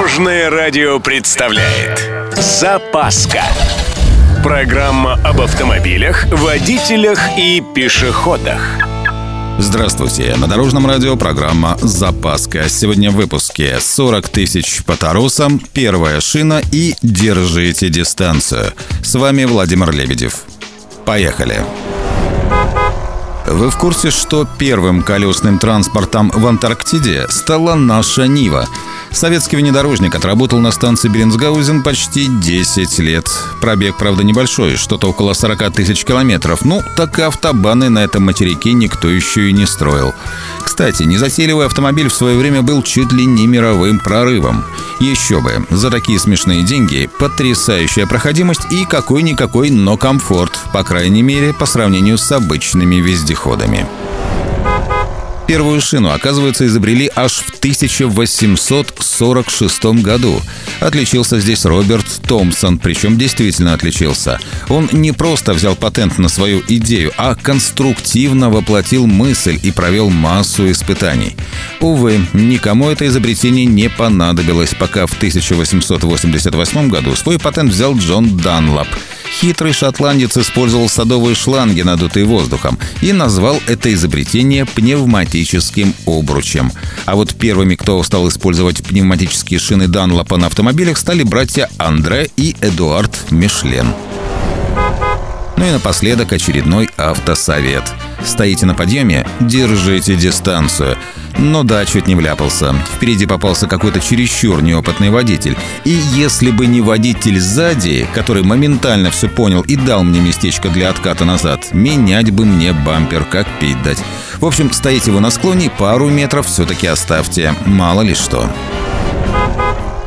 Дорожное радио представляет Запаска Программа об автомобилях, водителях и пешеходах Здравствуйте, на Дорожном радио программа «Запаска». Сегодня в выпуске 40 тысяч по торосам, первая шина и держите дистанцию. С вами Владимир Лебедев. Поехали! Вы в курсе, что первым колесным транспортом в Антарктиде стала наша Нива? Советский внедорожник отработал на станции Беренсгаузен почти 10 лет. Пробег, правда, небольшой, что-то около 40 тысяч километров. Ну, так и автобаны на этом материке никто еще и не строил. Кстати, незатейливый автомобиль в свое время был чуть ли не мировым прорывом. Еще бы, за такие смешные деньги потрясающая проходимость и какой-никакой, но комфорт, по крайней мере, по сравнению с обычными вездеходами. Первую шину, оказывается, изобрели аж в 1846 году. Отличился здесь Роберт Томпсон, причем действительно отличился. Он не просто взял патент на свою идею, а конструктивно воплотил мысль и провел массу испытаний. Увы, никому это изобретение не понадобилось, пока в 1888 году свой патент взял Джон Данлап – Хитрый шотландец использовал садовые шланги, надутые воздухом, и назвал это изобретение пневматическим обручем. А вот первыми, кто стал использовать пневматические шины Данлопа на автомобилях, стали братья Андре и Эдуард Мишлен. Ну и напоследок очередной автосовет. Стоите на подъеме – держите дистанцию. Но да, чуть не вляпался. Впереди попался какой-то чересчур неопытный водитель. И если бы не водитель сзади, который моментально все понял и дал мне местечко для отката назад, менять бы мне бампер, как пить дать. В общем, стоите вы на склоне, пару метров все-таки оставьте. Мало ли что.